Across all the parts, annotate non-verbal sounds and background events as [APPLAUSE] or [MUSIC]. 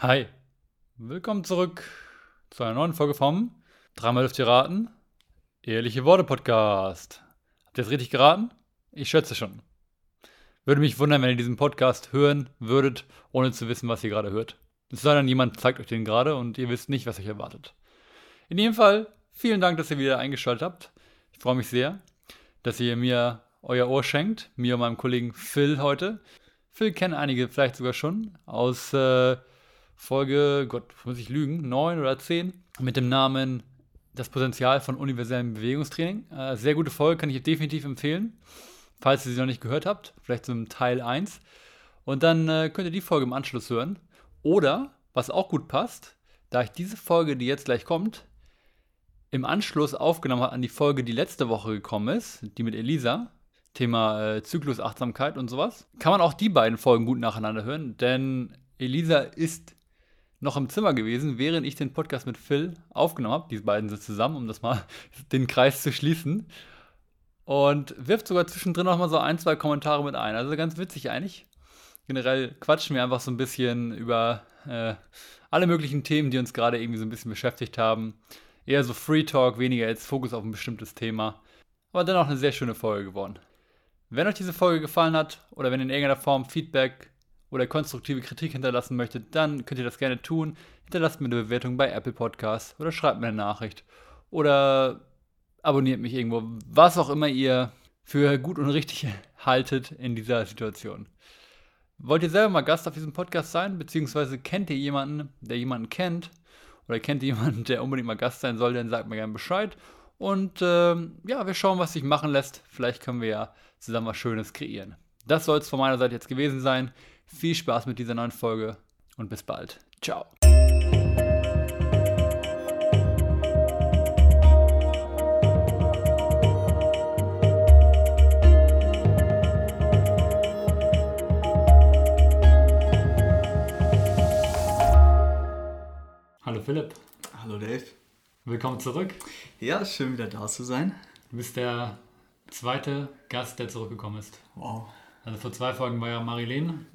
Hi, willkommen zurück zu einer neuen Folge vom Dreimal dürft ihr raten, Ehrliche Worte Podcast. Habt ihr es richtig geraten? Ich schätze schon. Würde mich wundern, wenn ihr diesen Podcast hören würdet, ohne zu wissen, was ihr gerade hört. Es sei denn, jemand zeigt euch den gerade und ihr wisst nicht, was euch erwartet. In jedem Fall, vielen Dank, dass ihr wieder eingeschaltet habt. Ich freue mich sehr, dass ihr mir euer Ohr schenkt, mir und meinem Kollegen Phil heute. Phil kennen einige vielleicht sogar schon aus äh, Folge, Gott, muss ich lügen, 9 oder 10 mit dem Namen Das Potenzial von universellem Bewegungstraining. Äh, sehr gute Folge, kann ich definitiv empfehlen, falls ihr sie noch nicht gehört habt, vielleicht im Teil 1. Und dann äh, könnt ihr die Folge im Anschluss hören. Oder, was auch gut passt, da ich diese Folge, die jetzt gleich kommt, im Anschluss aufgenommen habe an die Folge, die letzte Woche gekommen ist, die mit Elisa, Thema äh, Zyklusachtsamkeit und sowas, kann man auch die beiden Folgen gut nacheinander hören, denn Elisa ist noch im Zimmer gewesen, während ich den Podcast mit Phil aufgenommen habe. Die beiden sind zusammen, um das mal [LAUGHS] den Kreis zu schließen. Und wirft sogar zwischendrin noch mal so ein, zwei Kommentare mit ein. Also ganz witzig eigentlich. Generell quatschen wir einfach so ein bisschen über äh, alle möglichen Themen, die uns gerade irgendwie so ein bisschen beschäftigt haben. Eher so Free Talk, weniger jetzt Fokus auf ein bestimmtes Thema. Aber dennoch eine sehr schöne Folge geworden. Wenn euch diese Folge gefallen hat oder wenn ihr in irgendeiner Form Feedback oder konstruktive Kritik hinterlassen möchtet, dann könnt ihr das gerne tun. Hinterlasst mir eine Bewertung bei Apple Podcasts oder schreibt mir eine Nachricht oder abonniert mich irgendwo, was auch immer ihr für gut und richtig [LAUGHS] haltet in dieser Situation. Wollt ihr selber mal Gast auf diesem Podcast sein, beziehungsweise kennt ihr jemanden, der jemanden kennt, oder kennt ihr jemanden, der unbedingt mal Gast sein soll, dann sagt mir gerne Bescheid. Und ähm, ja, wir schauen, was sich machen lässt. Vielleicht können wir ja zusammen was Schönes kreieren. Das soll es von meiner Seite jetzt gewesen sein. Viel Spaß mit dieser neuen Folge und bis bald. Ciao. Hallo Philipp. Hallo Dave. Willkommen zurück. Ja, schön wieder da zu sein. Du bist der zweite Gast, der zurückgekommen ist. Wow. Also vor zwei Folgen war ja Marilene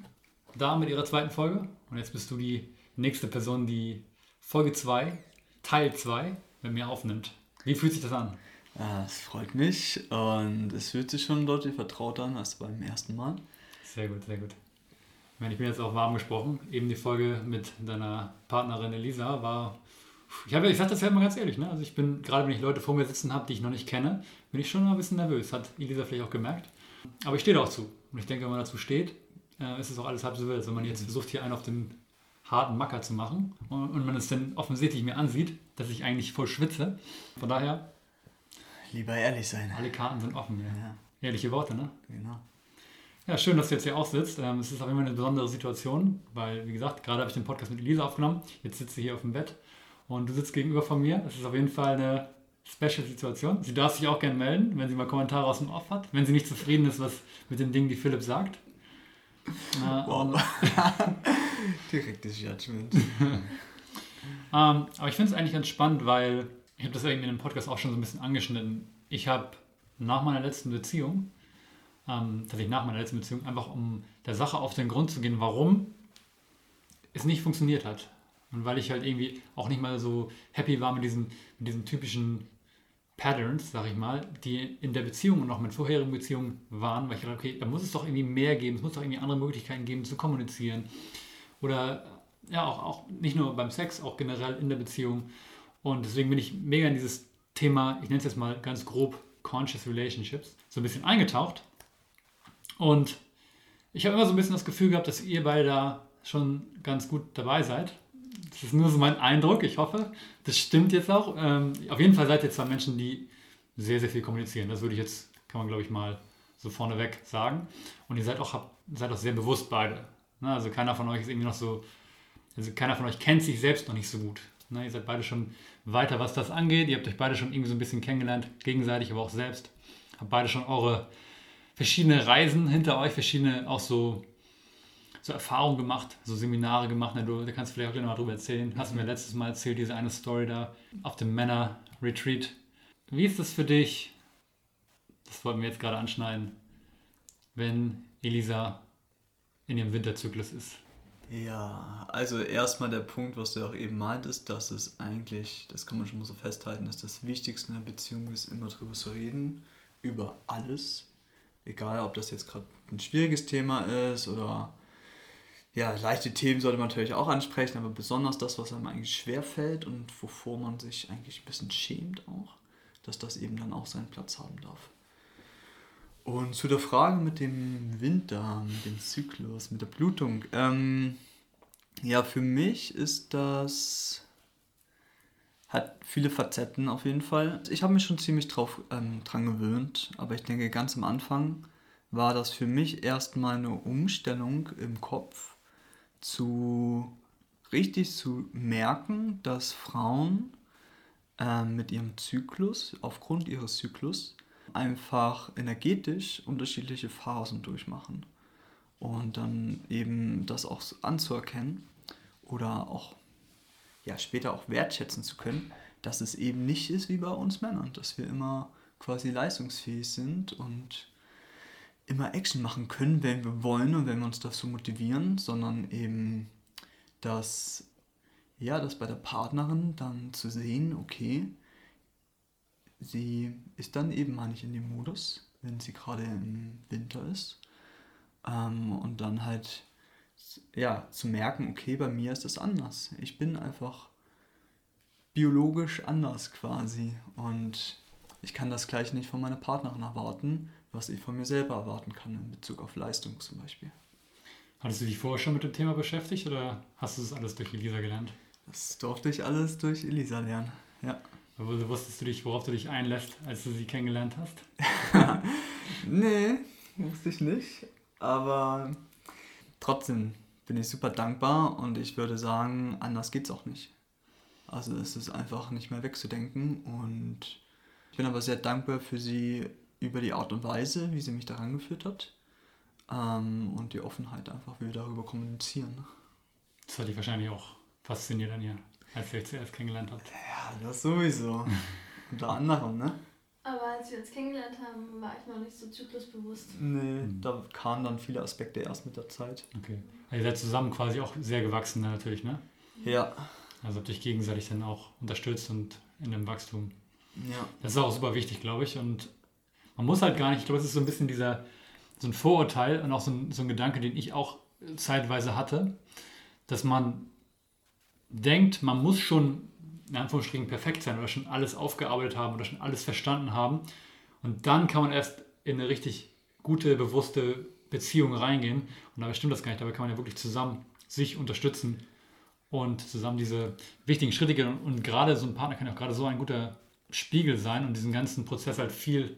da mit ihrer zweiten Folge. Und jetzt bist du die nächste Person, die Folge 2, Teil 2 mit mir aufnimmt. Wie fühlt sich das an? Ja, es freut mich und es fühlt sich schon deutlich vertrauter an als beim ersten Mal. Sehr gut, sehr gut. Ich bin jetzt auch warm gesprochen. Eben die Folge mit deiner Partnerin Elisa war. Ich, habe, ich sage das ja immer ganz ehrlich, ne? Also ich bin, gerade wenn ich Leute vor mir sitzen habe, die ich noch nicht kenne, bin ich schon mal ein bisschen nervös. Hat Elisa vielleicht auch gemerkt. Aber ich stehe da auch zu. Und ich denke, wenn man dazu steht, äh, ist es auch alles halb so wild. Also wenn man jetzt versucht, hier einen auf den harten Macker zu machen und, und man es dann offensichtlich mir ansieht, dass ich eigentlich voll schwitze. Von daher. Lieber ehrlich sein. Alle Karten sind offen. Ja. Ja, Ehrliche Worte, ne? genau. Ja, schön, dass du jetzt hier auch sitzt. Ähm, es ist auf jeden Fall eine besondere Situation, weil, wie gesagt, gerade habe ich den Podcast mit Elisa aufgenommen. Jetzt sitzt sie hier auf dem Bett und du sitzt gegenüber von mir. Das ist auf jeden Fall eine Special-Situation. Sie darf sich auch gerne melden, wenn sie mal Kommentare aus dem Off hat, wenn sie nicht zufrieden ist was mit den Dingen, die Philipp sagt. Äh, Wow. [LAUGHS] Direktes Judgment. [LAUGHS] Ähm, aber ich finde es eigentlich ganz spannend, weil ich habe das irgendwie in dem Podcast auch schon so ein bisschen angeschnitten. Ich habe nach meiner letzten Beziehung, ähm, tatsächlich nach meiner letzten Beziehung, einfach um der Sache auf den Grund zu gehen, warum es nicht funktioniert hat. Und weil ich halt irgendwie auch nicht mal so happy war mit diesen, mit diesen typischen Patterns, sag ich mal, die in der Beziehung und auch mit vorherigen Beziehungen waren, weil ich dachte, okay, da muss es doch irgendwie mehr geben, es muss doch irgendwie andere Möglichkeiten geben zu kommunizieren. Oder ja, auch, auch nicht nur beim Sex, auch generell in der Beziehung. Und deswegen bin ich mega in dieses Thema, ich nenne es jetzt mal ganz grob Conscious Relationships, so ein bisschen eingetaucht. Und ich habe immer so ein bisschen das Gefühl gehabt, dass ihr beide da schon ganz gut dabei seid. Das ist nur so mein Eindruck. Ich hoffe, das stimmt jetzt auch. Ähm, auf jeden Fall seid ihr zwei Menschen, die sehr, sehr viel kommunizieren. Das würde ich jetzt, kann man glaube ich mal so vorneweg sagen. Und ihr seid auch, habt, seid auch sehr bewusst beide. Ne? Also keiner von euch ist irgendwie noch so, also keiner von euch kennt sich selbst noch nicht so gut. Ne? Ihr seid beide schon weiter, was das angeht. Ihr habt euch beide schon irgendwie so ein bisschen kennengelernt, gegenseitig, aber auch selbst. Habt beide schon eure verschiedene Reisen hinter euch, verschiedene auch so so Erfahrungen gemacht, so Seminare gemacht. Na, du, da kannst du vielleicht auch gleich noch mal drüber erzählen. Hast du mir letztes Mal erzählt, diese eine Story da auf dem Männer-Retreat. Wie ist das für dich? Das wollten wir jetzt gerade anschneiden, wenn Elisa in ihrem Winterzyklus ist. Ja, also erstmal der Punkt, was du auch eben meintest, dass es eigentlich, das kann man schon mal so festhalten, dass das Wichtigste in einer Beziehung ist, immer drüber zu reden, über alles. Egal, ob das jetzt gerade ein schwieriges Thema ist oder ja, leichte Themen sollte man natürlich auch ansprechen, aber besonders das, was einem eigentlich schwer fällt und wovor man sich eigentlich ein bisschen schämt auch, dass das eben dann auch seinen Platz haben darf. Und zu der Frage mit dem Winter, mit dem Zyklus, mit der Blutung. Ähm, ja, für mich ist das. hat viele Facetten auf jeden Fall. Ich habe mich schon ziemlich drauf ähm, dran gewöhnt, aber ich denke, ganz am Anfang war das für mich erstmal eine Umstellung im Kopf, zu richtig zu merken, dass Frauen äh, mit ihrem Zyklus, aufgrund ihres Zyklus, einfach energetisch unterschiedliche Phasen durchmachen. Und dann eben das auch anzuerkennen oder auch ja, später auch wertschätzen zu können, dass es eben nicht ist wie bei uns Männern, dass wir immer quasi leistungsfähig sind und immer Action machen können, wenn wir wollen und wenn wir uns dazu motivieren, sondern eben, dass ja, das bei der Partnerin dann zu sehen, okay, sie ist dann eben mal nicht in dem Modus, wenn sie gerade im Winter ist. Ähm, und dann halt, ja, zu merken, okay, bei mir ist das anders. Ich bin einfach biologisch anders quasi. Und ich kann das gleich nicht von meiner Partnerin erwarten, was ich von mir selber erwarten kann in Bezug auf Leistung zum Beispiel. Hattest du dich vorher schon mit dem Thema beschäftigt oder hast du das alles durch Elisa gelernt? Das durfte ich alles durch Elisa lernen, ja. Aber wusstest du dich, worauf du dich einlässt, als du sie kennengelernt hast? [LAUGHS] nee, wusste ich nicht. Aber trotzdem bin ich super dankbar und ich würde sagen, anders geht's auch nicht. Also es ist einfach nicht mehr wegzudenken und ich bin aber sehr dankbar für sie über die Art und Weise, wie sie mich daran geführt hat ähm, und die Offenheit einfach, wie wir darüber kommunizieren. Das hat dich wahrscheinlich auch fasziniert an ihr als ihr euch zuerst kennengelernt habt. Ja, das sowieso. Unter anderem, ne? Aber als wir uns kennengelernt haben, war ich noch nicht so zyklusbewusst. Nee, mhm. da kamen dann viele Aspekte erst mit der Zeit. Okay. Also ihr seid zusammen quasi auch sehr gewachsen natürlich, ne? Ja. Also habt euch gegenseitig dann auch unterstützt und in dem Wachstum. Ja. Das ist auch super wichtig, glaube ich. Und man muss halt gar nicht, ich glaube, es ist so ein bisschen dieser, so ein Vorurteil und auch so ein, so ein Gedanke, den ich auch zeitweise hatte, dass man denkt, man muss schon in Anführungsstrichen perfekt sein oder schon alles aufgearbeitet haben oder schon alles verstanden haben. Und dann kann man erst in eine richtig gute, bewusste Beziehung reingehen. Und dabei stimmt das gar nicht. Dabei kann man ja wirklich zusammen sich unterstützen und zusammen diese wichtigen Schritte gehen. Und, und gerade so ein Partner kann auch gerade so ein guter Spiegel sein und diesen ganzen Prozess halt viel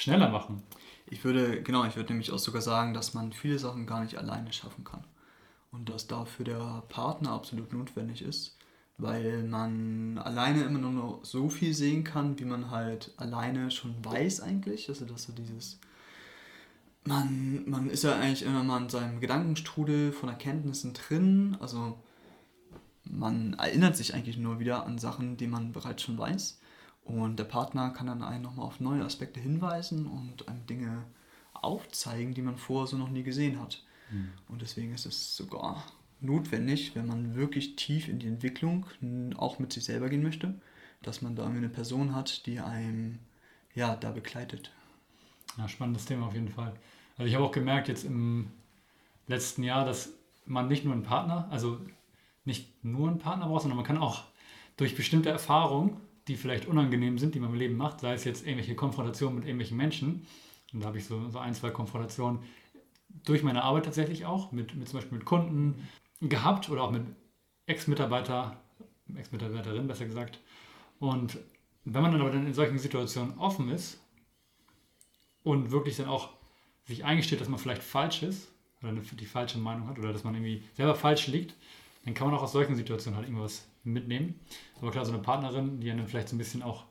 schneller machen. Ich würde, genau, ich würde nämlich auch sogar sagen, dass man viele Sachen gar nicht alleine schaffen kann. Und dass dafür der Partner absolut notwendig ist, weil man alleine immer nur so viel sehen kann, wie man halt alleine schon weiß eigentlich, also dass so dieses man, man ist ja eigentlich immer mal in seinem Gedankenstrudel von Erkenntnissen drin, also man erinnert sich eigentlich nur wieder an Sachen, die man bereits schon weiß und der Partner kann dann einen nochmal auf neue Aspekte hinweisen und einem Dinge aufzeigen, die man vorher so noch nie gesehen hat. Mhm. Und deswegen ist es sogar notwendig, wenn man wirklich tief in die Entwicklung auch mit sich selber gehen möchte, dass man da eine Person hat, die einem ja, da begleitet. Ja, spannendes Thema auf jeden Fall. Also ich habe auch gemerkt jetzt im letzten Jahr, dass man nicht nur einen Partner, also nicht nur einen Partner braucht, sondern man kann auch durch bestimmte Erfahrungen, die vielleicht unangenehm sind, die man im Leben macht, sei es jetzt irgendwelche Konfrontationen mit irgendwelchen Menschen, und da habe ich so, so ein, zwei Konfrontationen durch meine Arbeit tatsächlich auch, mit, mit zum Beispiel mit Kunden gehabt oder auch mit Ex-Mitarbeiter, Ex-Mitarbeiterin besser gesagt. Und wenn man dann aber dann in solchen Situationen offen ist und wirklich dann auch sich eingesteht, dass man vielleicht falsch ist oder die falsche Meinung hat oder dass man irgendwie selber falsch liegt, dann kann man auch aus solchen Situationen halt irgendwas mitnehmen. Aber klar, so eine Partnerin, die einen vielleicht so ein bisschen auch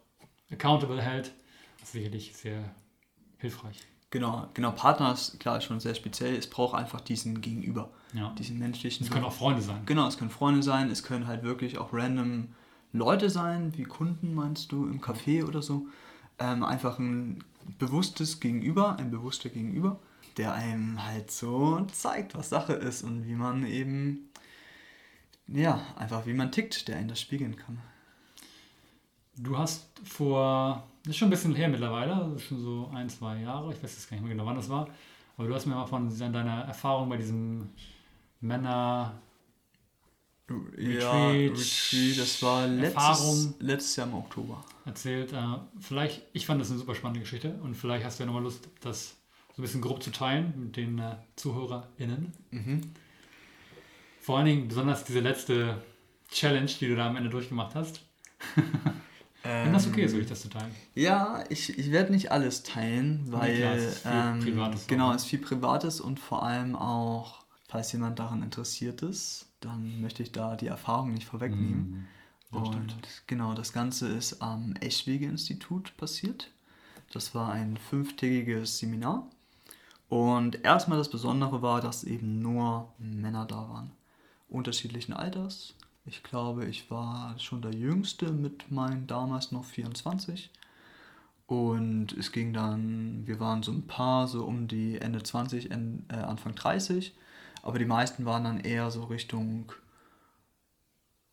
accountable hält, ist sicherlich sehr hilfreich. Genau, genau, Partner ist klar schon sehr speziell. Es braucht einfach diesen Gegenüber. Ja. Diesen menschlichen. Es können auch Freunde sein. Genau, es können Freunde sein, es können halt wirklich auch random Leute sein, wie Kunden meinst du, im Café oder so. Ähm, einfach ein bewusstes Gegenüber, ein bewusster Gegenüber, der einem halt so zeigt, was Sache ist und wie man eben, ja, einfach wie man tickt, der einen das spiegeln kann. Du hast vor, das ist schon ein bisschen her mittlerweile, das ist schon so ein, zwei Jahre, ich weiß jetzt gar nicht mehr genau, wann das war, aber du hast mir mal von deiner Erfahrung bei diesem Männer ja, Retreat, das war letztes, letztes Jahr im Oktober. Erzählt, äh, vielleicht, ich fand das eine super spannende Geschichte und vielleicht hast du ja nochmal Lust, das so ein bisschen grob zu teilen mit den äh, ZuhörerInnen. Mhm. Vor allen Dingen besonders diese letzte Challenge, die du da am Ende durchgemacht hast. [LAUGHS] Wenn das okay ist, würde ich das zu teilen. Ja, ich, ich werde nicht alles teilen, weil klar, es ist viel ähm, Privates genau, es ist viel Privates und vor allem auch, falls jemand daran interessiert ist, dann möchte ich da die Erfahrung nicht vorwegnehmen. Mhm. Und stimmt. genau, das Ganze ist am Eschwege-Institut passiert. Das war ein fünftägiges Seminar. Und erstmal das Besondere war, dass eben nur Männer da waren. Unterschiedlichen Alters. Ich glaube, ich war schon der Jüngste mit meinen damals noch 24. Und es ging dann, wir waren so ein paar, so um die Ende 20, äh, Anfang 30. Aber die meisten waren dann eher so Richtung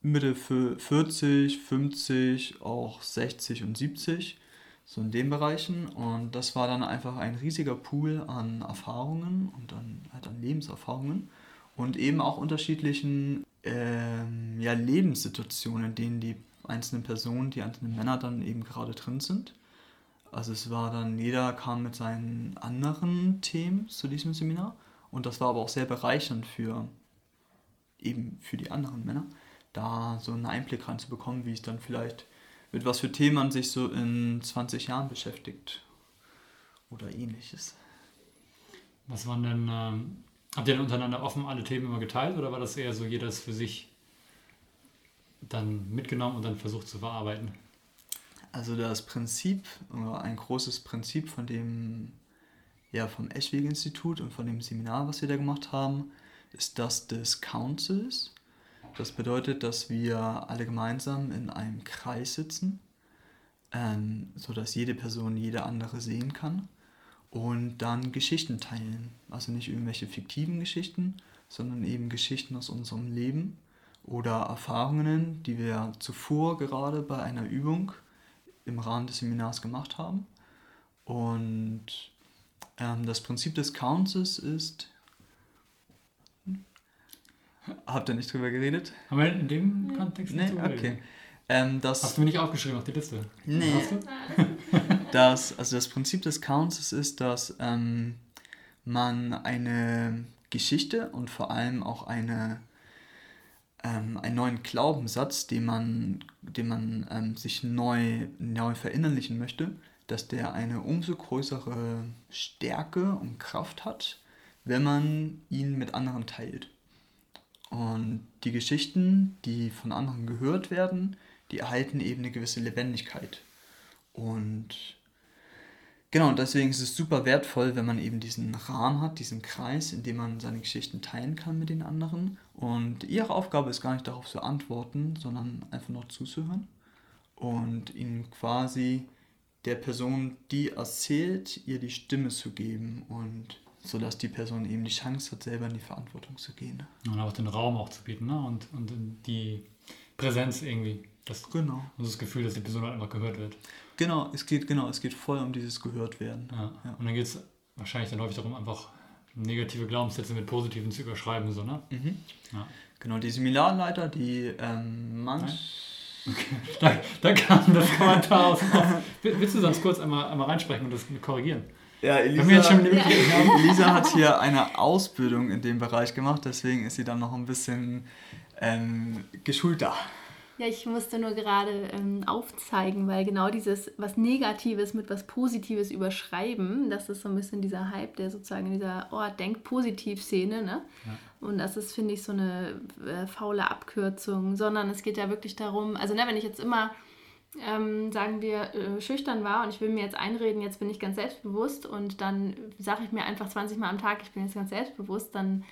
Mitte 40, 50, auch 60 und 70, so in den Bereichen. Und das war dann einfach ein riesiger Pool an Erfahrungen und dann halt an Lebenserfahrungen und eben auch unterschiedlichen ähm, ja, Lebenssituationen, in denen die einzelnen Personen, die einzelnen Männer dann eben gerade drin sind. Also es war dann, jeder kam mit seinen anderen Themen zu diesem Seminar und das war aber auch sehr bereichernd für eben für die anderen Männer, da so einen Einblick reinzubekommen, wie es dann vielleicht, mit was für Themen man sich so in 20 Jahren beschäftigt oder ähnliches. Was waren denn, ähm, habt ihr denn untereinander offen alle Themen immer geteilt oder war das eher so jedes für sich dann mitgenommen und dann versucht zu verarbeiten? Also das Prinzip, ein großes Prinzip von dem ja, vom Eschwege-Institut und von dem Seminar, was wir da gemacht haben, ist das des Councils. Das bedeutet, dass wir alle gemeinsam in einem Kreis sitzen, ähm, sodass jede Person jede andere sehen kann und dann Geschichten teilen. Also nicht irgendwelche fiktiven Geschichten, sondern eben Geschichten aus unserem Leben oder Erfahrungen, die wir zuvor gerade bei einer Übung im Rahmen des Seminars gemacht haben. Und ähm, das Prinzip des Counts ist. Habt ihr nicht drüber geredet? Haben wir in dem Kontext nicht nee, okay. Ähm, das, Hast du mir nicht aufgeschrieben auf die Liste? Nee. [LAUGHS] das, also das Prinzip des Counts ist, dass ähm, man eine Geschichte und vor allem auch eine, ähm, einen neuen Glaubenssatz, den man, den man ähm, sich neu, neu verinnerlichen möchte, dass der eine umso größere Stärke und Kraft hat, wenn man ihn mit anderen teilt. Und die Geschichten, die von anderen gehört werden, die erhalten eben eine gewisse Lebendigkeit. Und genau, deswegen ist es super wertvoll, wenn man eben diesen Rahmen hat, diesen Kreis, in dem man seine Geschichten teilen kann mit den anderen. Und ihre Aufgabe ist gar nicht darauf zu antworten, sondern einfach noch zuzuhören und ihnen quasi der Person, die erzählt, ihr die Stimme zu geben und so dass die Person eben die Chance hat, selber in die Verantwortung zu gehen. Und auch den Raum auch zu bieten ne? und, und die Präsenz irgendwie. Das, genau. Und das Gefühl, dass die Person halt einfach gehört wird. Genau, es geht, genau, es geht voll um dieses gehört werden. Ja. ja. Und dann geht es wahrscheinlich dann häufig darum, einfach negative Glaubenssätze mit positiven zu überschreiben. So, ne? Mhm. Ja. Genau, die Seminarleiter, die ähm, manch. Okay. [LAUGHS] Da, da, kam das Kommentar aus. [LAUGHS] Willst du sonst kurz einmal, einmal reinsprechen und das korrigieren? Ja, Elisa. [LAUGHS] Elisa hat hier eine Ausbildung in dem Bereich gemacht, deswegen ist sie dann noch ein bisschen ähm, geschulter. Ja, ich musste nur gerade ähm, aufzeigen, weil genau dieses was Negatives mit was Positives überschreiben, das ist so ein bisschen dieser Hype, der sozusagen in dieser Oh, Denk-Positiv-Szene, ne? Ja. Und das ist, finde ich, so eine äh, faule Abkürzung, sondern es geht ja wirklich darum, also ne, wenn ich jetzt immer, ähm, sagen wir, äh, schüchtern war und ich will mir jetzt einreden, jetzt bin ich ganz selbstbewusst und dann sage ich mir einfach 20 Mal am Tag, ich bin jetzt ganz selbstbewusst, dann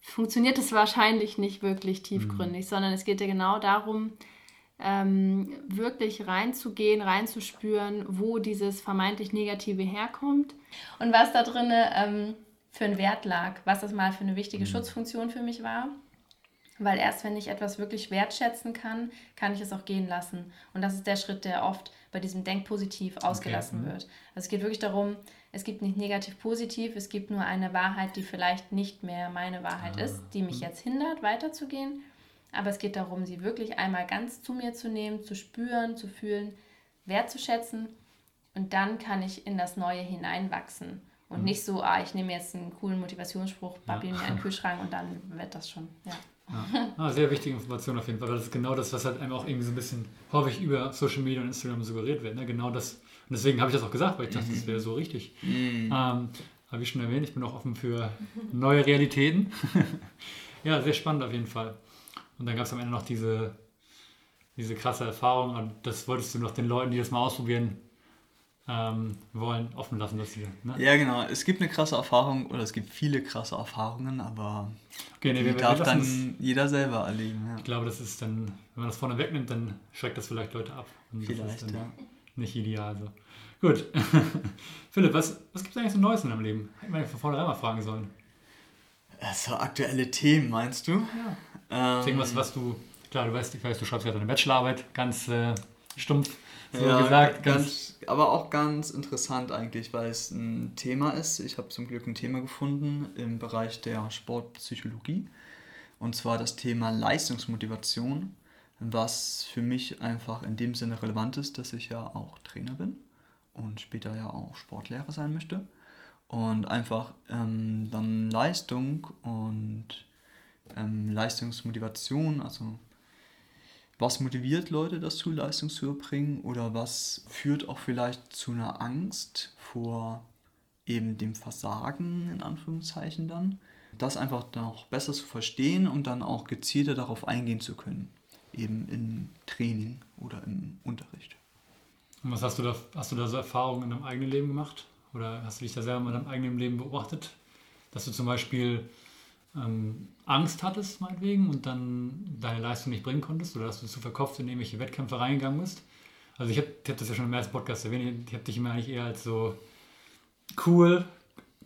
funktioniert es wahrscheinlich nicht wirklich tiefgründig, mhm. sondern es geht ja genau darum, ähm, wirklich reinzugehen, reinzuspüren, wo dieses vermeintlich Negative herkommt und was da drin ähm, für einen Wert lag, was das mal für eine wichtige mhm. Schutzfunktion für mich war. Weil erst wenn ich etwas wirklich wertschätzen kann, kann ich es auch gehen lassen. Und das ist der Schritt, der oft bei diesem Denkpositiv ausgelassen okay. Mhm. wird. Also es geht wirklich darum, es gibt nicht negativ-positiv, es gibt nur eine Wahrheit, die vielleicht nicht mehr meine Wahrheit ah. ist, die mich mhm. jetzt hindert, weiterzugehen. Aber es geht darum, sie wirklich einmal ganz zu mir zu nehmen, zu spüren, zu fühlen, wertzuschätzen. Und dann kann ich in das Neue hineinwachsen. Und mhm. nicht so, ah, ich nehme jetzt einen coolen Motivationsspruch, babbel ja. mir einen [LAUGHS] Kühlschrank und dann wird das schon. Ja. Ja. Ah, sehr wichtige Information auf jeden Fall, weil das ist genau das, was halt einem auch irgendwie so ein bisschen häufig über Social Media und Instagram suggeriert wird. Ne? Genau das. Und deswegen habe ich das auch gesagt, weil ich dachte, mhm. das wäre so richtig. Mhm. Ähm, habe ich schon erwähnt, ich bin auch offen für neue Realitäten. [LAUGHS] ja, sehr spannend auf jeden Fall. Und dann gab es am Ende noch diese, diese krasse Erfahrung und das wolltest du noch den Leuten, die das mal ausprobieren, ähm, wollen, offen lassen, dass sie. Ne? Ja, genau. Es gibt eine krasse Erfahrung oder es gibt viele krasse Erfahrungen, aber okay, nee, die wir, darf wir dann jeder selber erleben. Ja. Ich glaube, das ist dann, wenn man das vorne wegnimmt, dann schreckt das vielleicht Leute ab. Und vielleicht, ja. Nicht ideal. So. Gut. [LAUGHS] Philipp, was, was gibt es eigentlich so Neues in deinem Leben? Hätten wir von vornherein mal fragen sollen. So aktuelle Themen, meinst du? Ja. Ähm, Irgendwas, was du, klar, du weißt, ich weiß, du schreibst ja deine Bachelorarbeit ganz äh, stumpf so ja, gesagt. Ganz, aber auch ganz interessant eigentlich, weil es ein Thema ist. Ich habe zum Glück ein Thema gefunden im Bereich der Sportpsychologie. Und zwar das Thema Leistungsmotivation, was für mich einfach in dem Sinne relevant ist, dass ich ja auch Trainer bin und später ja auch Sportlehrer sein möchte. Und einfach ähm, dann Leistung und ähm, Leistungsmotivation, also was motiviert Leute dazu, Leistung zu erbringen oder was führt auch vielleicht zu einer Angst vor eben dem Versagen in Anführungszeichen dann. Das einfach noch besser zu verstehen und dann auch gezielter darauf eingehen zu können, eben im Training oder im Unterricht. Und was hast du da, hast du da so Erfahrungen in deinem eigenen Leben gemacht? Oder hast du dich da selber in deinem eigenen Leben beobachtet? Dass du zum Beispiel ähm, Angst hattest, meinetwegen, und dann deine Leistung nicht bringen konntest oder dass du zu verkopft in irgendwelche Wettkämpfe reingegangen bist. Also ich habe hab das ja schon im ersten Podcast erwähnt, ich habe dich immer eigentlich eher als so cool,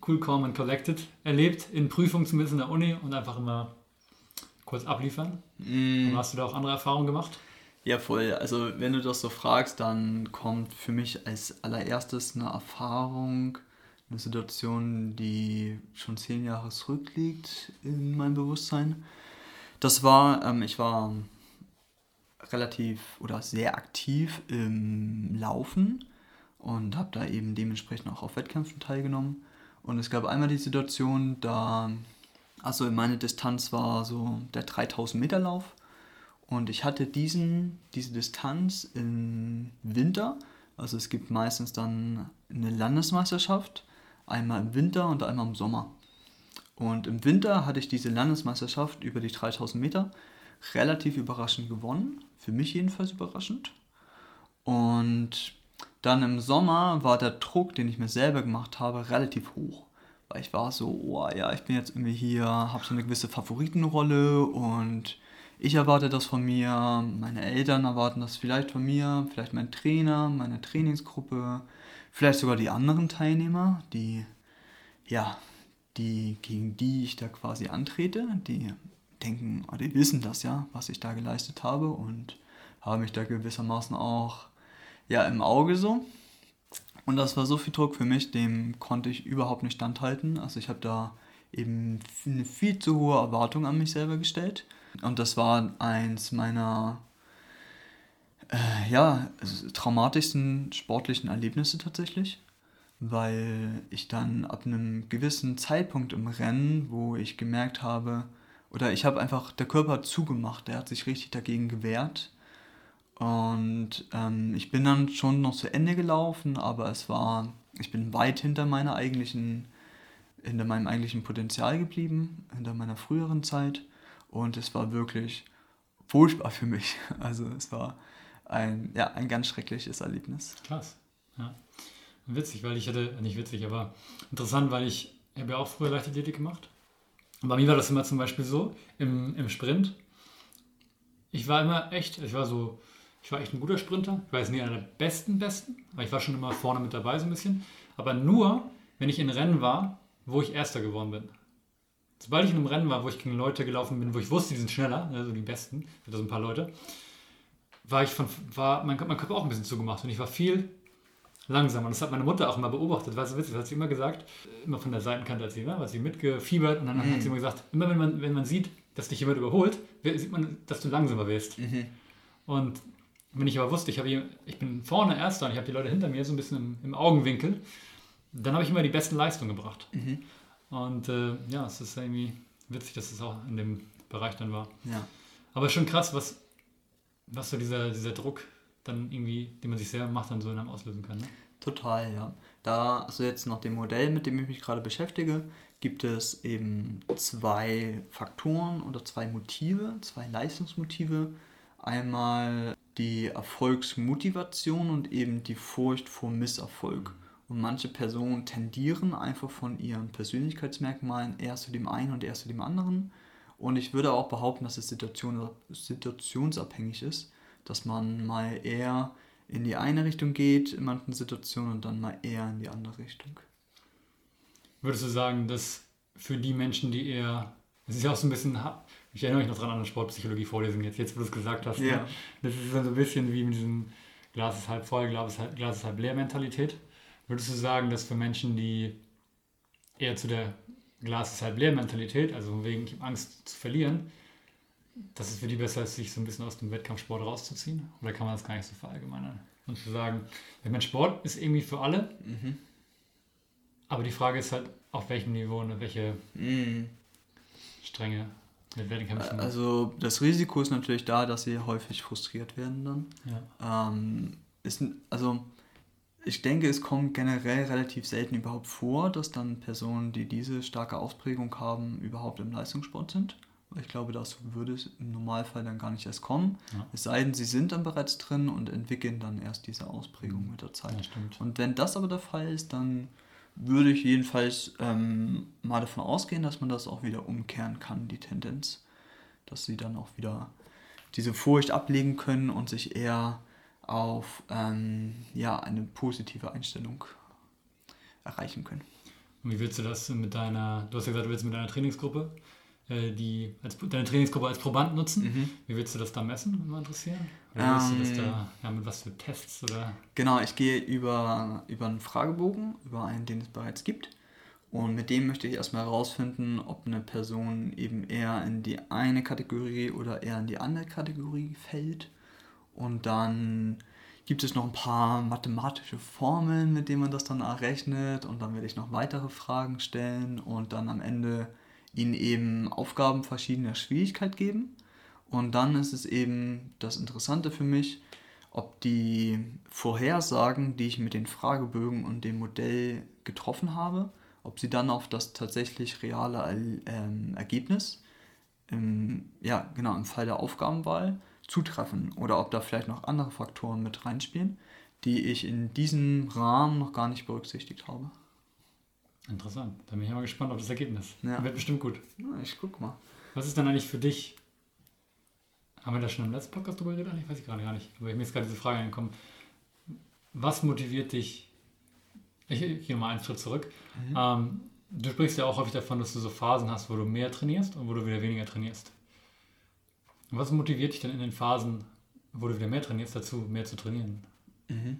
cool, calm and collected erlebt, in Prüfungen zumindest in der Uni und einfach immer kurz abliefern. Mm. Und hast du da auch andere Erfahrungen gemacht? Ja, voll. Also wenn du das so fragst, dann kommt für mich als allererstes eine Erfahrung, eine Situation, die schon zehn Jahre zurückliegt in meinem Bewusstsein. Das war, ähm, ich war relativ oder sehr aktiv im Laufen und habe da eben dementsprechend auch auf Wettkämpfen teilgenommen. Und es gab einmal die Situation, da, also meine Distanz war so der 3000 Meter Lauf und ich hatte diesen, diese Distanz im Winter. Also es gibt meistens dann eine Landesmeisterschaft einmal im Winter und einmal im Sommer. Und im Winter hatte ich diese Landesmeisterschaft über die 3000 Meter relativ überraschend gewonnen, für mich jedenfalls überraschend. Und dann im Sommer war der Druck, den ich mir selber gemacht habe, relativ hoch. Weil ich war so, oh ja, ich bin jetzt irgendwie hier, habe so eine gewisse Favoritenrolle und ich erwarte das von mir, meine Eltern erwarten das vielleicht von mir, vielleicht mein Trainer, meine Trainingsgruppe, vielleicht sogar die anderen Teilnehmer, die, ja, die, gegen die ich da quasi antrete, die denken, oder die wissen das ja, was ich da geleistet habe und haben mich da gewissermaßen auch ja, im Auge so. Und das war so viel Druck für mich, dem konnte ich überhaupt nicht standhalten. Also ich habe da eben eine viel zu hohe Erwartung an mich selber gestellt. Und das war eins meiner äh, ja, traumatischsten sportlichen Erlebnisse tatsächlich, weil ich dann ab einem gewissen Zeitpunkt im Rennen, wo ich gemerkt habe, oder ich habe einfach, der Körper hat zugemacht, der hat sich richtig dagegen gewehrt. Und ähm, ich bin dann schon noch zu Ende gelaufen, aber es war, ich bin weit hinter meiner eigentlichen, hinter meinem eigentlichen Potenzial geblieben, hinter meiner früheren Zeit. Und es war wirklich furchtbar für mich. [LAUGHS] Also es war ein, ja, ein ganz schreckliches Erlebnis. Krass. Ja. Witzig, weil ich hatte, nicht witzig, aber interessant, weil ich habe ja auch früher Leichtathletik gemacht. Und bei mir war das immer zum Beispiel so, im, im Sprint, ich war immer echt, ich war so, ich war echt ein guter Sprinter. Ich jetzt nicht einer der besten, besten, aber ich war schon immer vorne mit dabei so ein bisschen. Aber nur, wenn ich in Rennen war, wo ich Erster geworden bin. Sobald ich in einem Rennen war, wo ich gegen Leute gelaufen bin, wo ich wusste, die sind schneller, also die Besten, sind ein paar Leute, war ich von, war mein, mein Körper auch ein bisschen zugemacht und ich war viel langsamer. Und das hat meine Mutter auch immer beobachtet. Weißt du, witzig, das hat sie immer gesagt, immer von der Seitenkante hat sie immer, was sie mitgefiebert und dann mhm. hat sie immer gesagt, immer wenn man, wenn man sieht, dass dich jemand überholt, sieht man, dass du langsamer wirst. Mhm. Und wenn ich aber wusste, ich, habe, ich bin vorne Erster und ich habe die Leute hinter mir so ein bisschen im, im Augenwinkel, dann habe ich immer die besten Leistungen gebracht. Mhm. Und äh, ja, es ist irgendwie witzig, dass es auch in dem Bereich dann war. Ja. Aber schon krass, was, was so dieser, dieser Druck dann irgendwie, den man sich selber macht, dann so in einem auslösen kann. Ne? Total, ja. Da, also jetzt nach dem Modell, mit dem ich mich gerade beschäftige, gibt es eben zwei Faktoren oder zwei Motive, zwei Leistungsmotive. Einmal die Erfolgsmotivation und eben die Furcht vor Misserfolg. Und manche Personen tendieren einfach von ihren Persönlichkeitsmerkmalen eher zu dem einen und eher zu dem anderen. Und ich würde auch behaupten, dass es situation, situationsabhängig ist, dass man mal eher in die eine Richtung geht in manchen Situationen und dann mal eher in die andere Richtung. Würdest du sagen, dass für die Menschen, die eher, es ist ja auch so ein bisschen, ich erinnere mich noch dran an eine Sportpsychologie-Vorlesung jetzt, jetzt wo du es gesagt hast, ja. ne? das ist so ein bisschen wie mit diesem Glas ist halb voll, Glas ist halb, Glas ist halb leer Mentalität. Würdest du sagen, dass für Menschen, die eher zu der Glas ist halb leer Mentalität, also wegen Angst zu verlieren, dass es für die besser ist, sich so ein bisschen aus dem Wettkampfsport rauszuziehen? Oder kann man das gar nicht so verallgemeinern? Und zu sagen, ich meine, Sport ist irgendwie für alle, mhm. aber die Frage ist halt, auf welchem Niveau und welche mhm. Stränge mit Wettkämpfen. Also das Risiko ist natürlich da, dass sie häufig frustriert werden dann. Ja. Ähm, ist, also ich denke, es kommt generell relativ selten überhaupt vor, dass dann Personen, die diese starke Ausprägung haben, überhaupt im Leistungssport sind. Ich glaube, das würde es im Normalfall dann gar nicht erst kommen. Ja. Es sei denn, sie sind dann bereits drin und entwickeln dann erst diese Ausprägung mhm. mit der Zeit. Ja, und wenn das aber der Fall ist, dann würde ich jedenfalls ähm, mal davon ausgehen, dass man das auch wieder umkehren kann, die Tendenz. Dass sie dann auch wieder diese Furcht ablegen können und sich eher auf ähm, ja, eine positive Einstellung erreichen können. Und wie willst du das mit deiner, du hast ja gesagt, du willst mit deiner Trainingsgruppe äh, die als, deine Trainingsgruppe als Proband nutzen. Mhm. Wie willst du das da messen, wenn man interessiert? Oder willst du das da, ähm. ja, mit was für Tests oder? Genau, ich gehe über, über einen Fragebogen, über einen, den es bereits gibt. Und mit dem möchte ich erstmal herausfinden, ob eine Person eben eher in die eine Kategorie oder eher in die andere Kategorie fällt. Und dann gibt es noch ein paar mathematische Formeln, mit denen man das dann errechnet. Und dann werde ich noch weitere Fragen stellen und dann am Ende ihnen eben Aufgaben verschiedener Schwierigkeit geben. Und dann ist es eben das Interessante für mich, ob die Vorhersagen, die ich mit den Fragebögen und dem Modell getroffen habe, ob sie dann auf das tatsächlich reale ähm, Ergebnis, im, ja genau im Fall der Aufgabenwahl, zutreffen oder ob da vielleicht noch andere Faktoren mit reinspielen, die ich in diesem Rahmen noch gar nicht berücksichtigt habe. Interessant. Da bin ich mal gespannt auf das Ergebnis. Ja. Wird bestimmt gut. Ja, ich guck mal. Was ist dann eigentlich für dich? Haben wir da schon im letzten Podcast drüber geredet? Ich weiß ich gerade gar nicht. Aber mir ist gerade diese Frage angekommen. Was motiviert dich? Ich, ich gehe mal einen Schritt zurück. Mhm. Ähm, du sprichst ja auch häufig davon, dass du so Phasen hast, wo du mehr trainierst und wo du wieder weniger trainierst. Was motiviert dich denn in den Phasen, wo du wieder mehr trainierst, dazu, mehr zu trainieren? Mhm.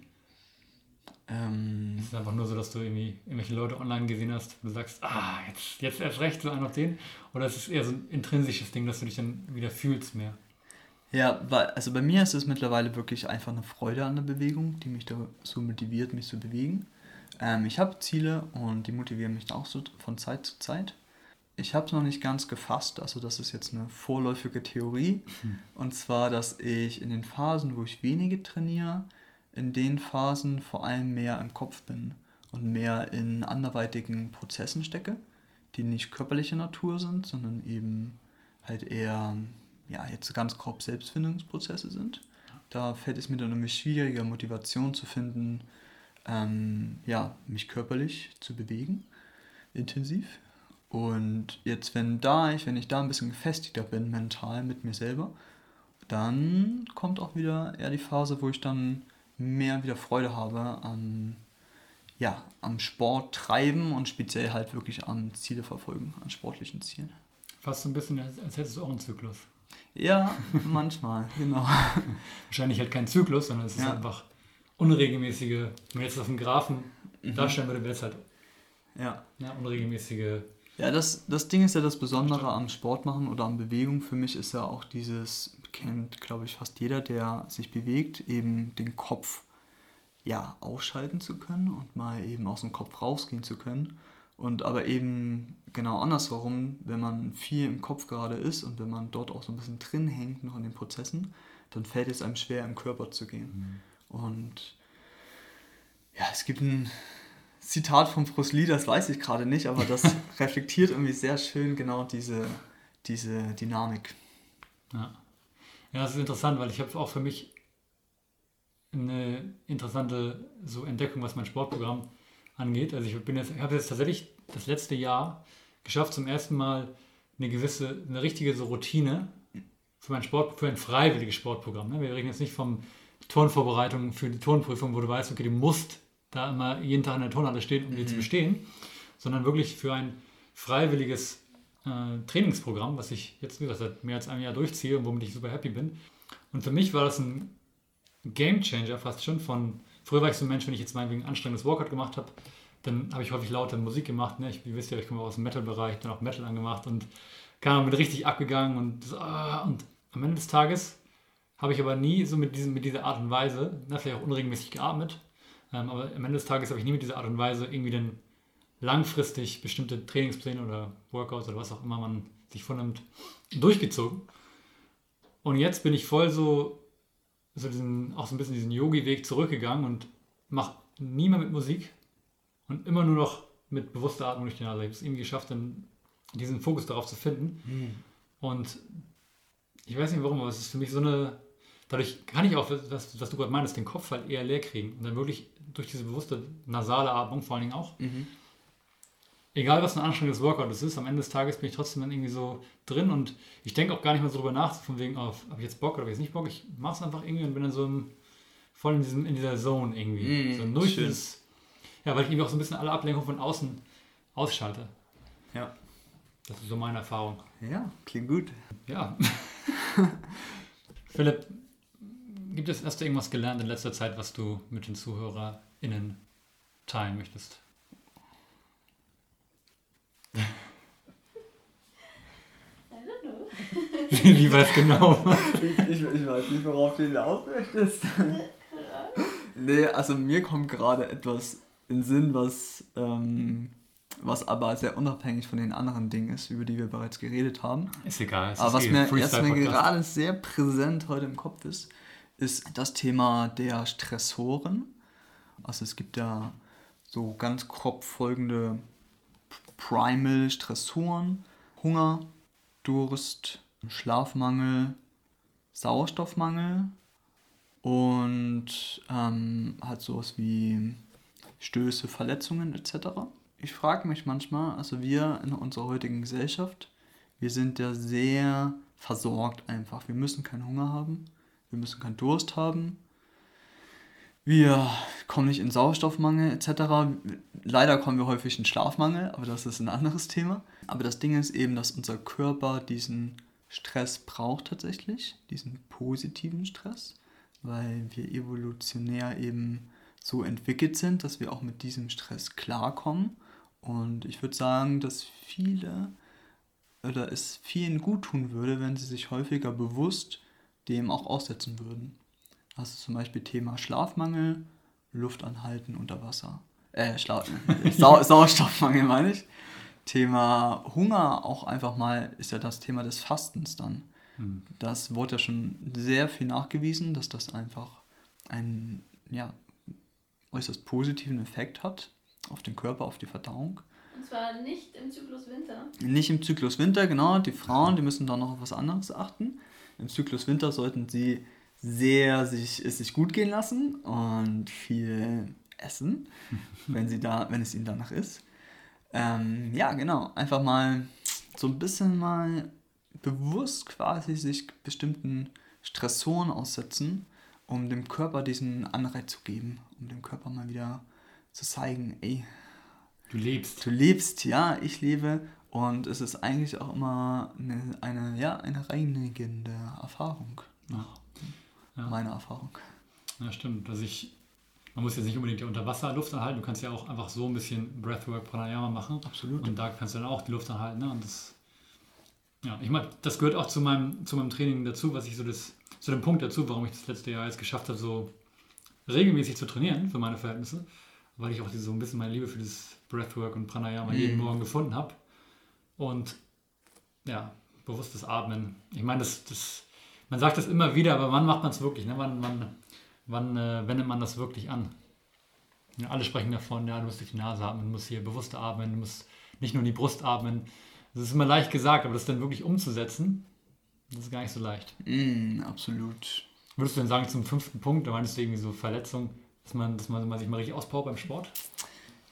Ähm, es ist einfach nur so, dass du irgendwie irgendwelche Leute online gesehen hast, und du sagst, ah, jetzt, jetzt erst recht, so einen auf den. Oder ist es eher so ein intrinsisches Ding, dass du dich dann wieder fühlst mehr? Ja, also bei mir ist es mittlerweile wirklich einfach eine Freude an der Bewegung, die mich da so motiviert, mich zu bewegen. Ähm, ich habe Ziele und die motivieren mich auch so von Zeit zu Zeit. Ich habe es noch nicht ganz gefasst, also das ist jetzt eine vorläufige Theorie. Hm. Und zwar, dass ich in den Phasen, wo ich wenige trainiere, in den Phasen vor allem mehr im Kopf bin und mehr in anderweitigen Prozessen stecke, die nicht körperlicher Natur sind, sondern eben halt eher, ja, jetzt ganz grob Selbstfindungsprozesse sind. Da fällt es mir dann nämlich schwieriger, Motivation zu finden, ähm, ja, mich körperlich zu bewegen, intensiv. Und jetzt, wenn da ich, wenn ich da ein bisschen gefestigter bin, mental mit mir selber, dann kommt auch wieder eher die Phase, wo ich dann mehr wieder Freude habe an ja, am Sport treiben und speziell halt wirklich an Ziele verfolgen, an sportlichen Zielen. Fast so ein bisschen, als als hättest du auch einen Zyklus. Ja, [LAUGHS] manchmal, genau. [LAUGHS] Wahrscheinlich halt kein Zyklus, sondern es ist Ja. einfach unregelmäßige, wenn man jetzt auf dem Graphen Mhm. darstellen würde, wäre es halt Ja. ja, unregelmäßige. Ja, das, das Ding ist ja das Besondere am Sport machen oder an Bewegung. Für mich ist ja auch dieses, kennt glaube ich fast jeder, der sich bewegt, eben den Kopf ja ausschalten zu können und mal eben aus dem Kopf rausgehen zu können. Und aber eben genau andersherum, wenn man viel im Kopf gerade ist und wenn man dort auch so ein bisschen drin hängt noch in den Prozessen, dann fällt es einem schwer im Körper zu gehen. Und ja, es gibt ein Zitat von Bruce Lee, das weiß ich gerade nicht, aber das [LAUGHS] reflektiert irgendwie sehr schön genau diese, diese Dynamik. Ja. ja, das ist interessant, weil ich habe auch für mich eine interessante so Entdeckung, was mein Sportprogramm angeht. Also ich bin jetzt, ich habe jetzt tatsächlich das letzte Jahr geschafft, zum ersten Mal eine gewisse, eine richtige so Routine für mein Sport, für ein freiwilliges Sportprogramm. Ne? Wir reden jetzt nicht vom Turnvorbereitung für die Turnprüfung, wo du weißt, okay, du musst da immer jeden Tag in der Turnhalle stehen, um die zu bestehen, sondern wirklich für ein freiwilliges äh, Trainingsprogramm, was ich jetzt wie gesagt, seit mehr als einem Jahr durchziehe und womit ich super happy bin. Und für mich war das ein Game Changer fast schon von, früher war ich so ein Mensch, wenn ich jetzt meinetwegen ein anstrengendes Workout gemacht habe, dann habe ich häufig laute Musik gemacht. Ne? Ich, wie wisst ihr, ich komme aus dem Metal-Bereich, dann auch Metal angemacht und kam mit richtig abgegangen und, ah, und am Ende des Tages habe ich aber nie so mit, diesem, mit dieser Art und Weise, na, vielleicht auch unregelmäßig geatmet, ähm, aber am Ende des Tages habe ich nie mit dieser Art und Weise irgendwie dann langfristig bestimmte Trainingspläne oder Workouts oder was auch immer man sich vornimmt, durchgezogen. Und jetzt bin ich voll so, so diesen, auch so ein bisschen diesen Yogi-Weg zurückgegangen und mache nie mehr mit Musik und immer nur noch mit bewusster Atmung durch die Nase. Ich habe es irgendwie geschafft, dann diesen Fokus darauf zu finden. Und ich weiß nicht warum, aber es ist für mich so eine. Dadurch kann ich auch, was, was du gerade meinst, den Kopf halt eher leer kriegen. Und dann wirklich durch diese bewusste nasale Atmung vor allen Dingen auch. Egal was ein anstrengendes Workout es ist, am Ende des Tages bin ich trotzdem dann irgendwie so drin und ich denke auch gar nicht mehr so drüber nach, von wegen, oh, habe ich jetzt Bock oder habe ich jetzt nicht Bock. Ich mache es einfach irgendwie und bin dann so im, voll in, diesem, in dieser Zone irgendwie. Mm, so durch schön. dieses, ja, weil ich irgendwie auch so ein bisschen alle Ablenkungen von außen ausschalte. Ja. Das ist so meine Erfahrung. Ja, klingt gut. Ja. [LAUGHS] Philipp, gibt es, hast du irgendwas gelernt in letzter Zeit, was du mit den ZuhörerInnen teilen möchtest? I don't know. [LAUGHS] Wie weiß genau? Ich, ich, ich weiß nicht, worauf du hinaus möchtest. [LAUGHS] nee, also mir kommt gerade etwas in den Sinn, was, ähm, was aber sehr unabhängig von den anderen Dingen ist, über die wir bereits geredet haben. Ist egal. es Aber ist was eh mir jetzt mir gerade sehr präsent heute im Kopf ist, ist das Thema der Stressoren. Also es gibt ja so ganz grob folgende Primal Stressoren. Hunger, Durst, Schlafmangel, Sauerstoffmangel und ähm, halt sowas wie Stöße, Verletzungen etc. Ich frage mich manchmal, also wir in unserer heutigen Gesellschaft, wir sind ja sehr versorgt einfach. Wir müssen keinen Hunger haben, wir müssen keinen Durst haben, wir kommen nicht in Sauerstoffmangel etc. Leider kommen wir häufig in Schlafmangel, aber das ist ein anderes Thema. Aber das Ding ist eben, dass unser Körper diesen Stress braucht tatsächlich, diesen positiven Stress, weil wir evolutionär eben so entwickelt sind, dass wir auch mit diesem Stress klarkommen. Und ich würde sagen, dass viele oder es vielen gut tun würde, wenn sie sich häufiger bewusst dem auch aussetzen würden. Also zum Beispiel Thema Schlafmangel, Luft anhalten unter Wasser. Äh, Schla [LAUGHS] Sau [LAUGHS] Sauerstoffmangel meine ich. Thema Hunger auch einfach mal ist ja das Thema des Fastens dann. Hm. Das wurde ja schon sehr viel nachgewiesen, dass das einfach einen ja, äußerst positiven Effekt hat auf den Körper, auf die Verdauung. Und zwar nicht im Zyklus Winter. Nicht im Zyklus Winter, genau. Die Frauen, die müssen da noch auf was anderes achten. Im Zyklus Winter sollten sie sehr sich, es sich gut gehen lassen und viel essen, [LAUGHS] wenn, sie da, wenn es ihnen danach ist. Ähm, ja, genau. Einfach mal so ein bisschen mal bewusst quasi sich bestimmten Stressoren aussetzen, um dem Körper diesen Anreiz zu geben, um dem Körper mal wieder zu zeigen, ey, Du lebst. du lebst, ja, ich lebe. Und es ist eigentlich auch immer eine, eine ja, eine reinigende Erfahrung. Ja. Ja. Meine Erfahrung. Ja, stimmt. Also ich, man muss jetzt nicht unbedingt die Unterwasserluft anhalten, du kannst ja auch einfach so ein bisschen Breathwork Pranayama machen. Absolut. Und da kannst du dann auch die Luft anhalten. Ne? Und das, ja, ich meine, das gehört auch zu meinem, zu meinem Training dazu, was ich so das, zu dem Punkt dazu, warum ich das letzte Jahr jetzt geschafft habe, so regelmäßig zu trainieren für meine Verhältnisse, weil ich auch so ein bisschen meine Liebe für das Breathwork und Pranayama jeden Mhm. Morgen gefunden habe. Und ja, bewusstes Atmen. Ich meine, das, das, man sagt das immer wieder, aber wann macht man es wirklich? Ne? Wann, wann, wann äh, wendet man das wirklich an? Ja, alle sprechen davon, ja, du musst durch die Nase atmen, du musst hier bewusst atmen, du musst nicht nur in die Brust atmen. Das ist immer leicht gesagt, aber das dann wirklich umzusetzen, das ist gar nicht so leicht. Mm, absolut. Würdest du denn sagen, zum fünften Punkt, da meinst du irgendwie so Verletzung, dass man, dass man, man sich mal richtig auspowert beim Sport?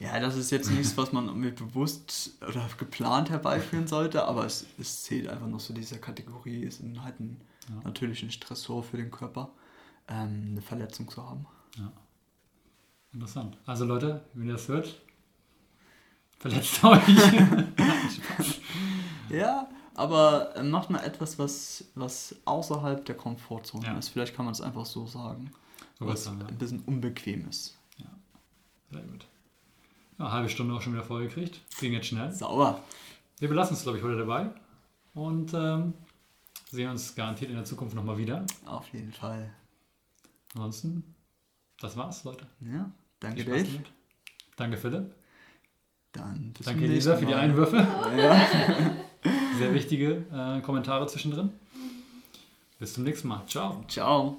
Ja, das ist jetzt nichts, was man mit bewusst oder geplant herbeiführen sollte, aber es, es zählt einfach noch zu dieser Kategorie, ist halt ein, Ja. natürlich ein Stressor für den Körper, ähm, eine Verletzung zu haben. Interessant. Also Leute, wenn ihr das hört, verletzt [LAUGHS] euch. Ja, aber äh, macht mal etwas, was, was außerhalb der Komfortzone Ja. ist. Vielleicht kann man es einfach so sagen. So was dann, ja. ein bisschen unbequem ist. Sehr gut. Ja, halbe Stunde auch schon wieder voll gekriegt. Ging jetzt schnell. Sauer. Wir belassen es, glaube ich, heute dabei. Und ähm, sehen uns garantiert in der Zukunft nochmal wieder. Auf jeden Fall. Ansonsten, das war's, Leute. Ja, danke Dave. damit. Danke Philipp. Dann Danke Lisa für die. Einwürfe. Ja. [LAUGHS] Sehr wichtige äh, Kommentare zwischendrin. Bis zum nächsten Mal. Ciao. Ciao.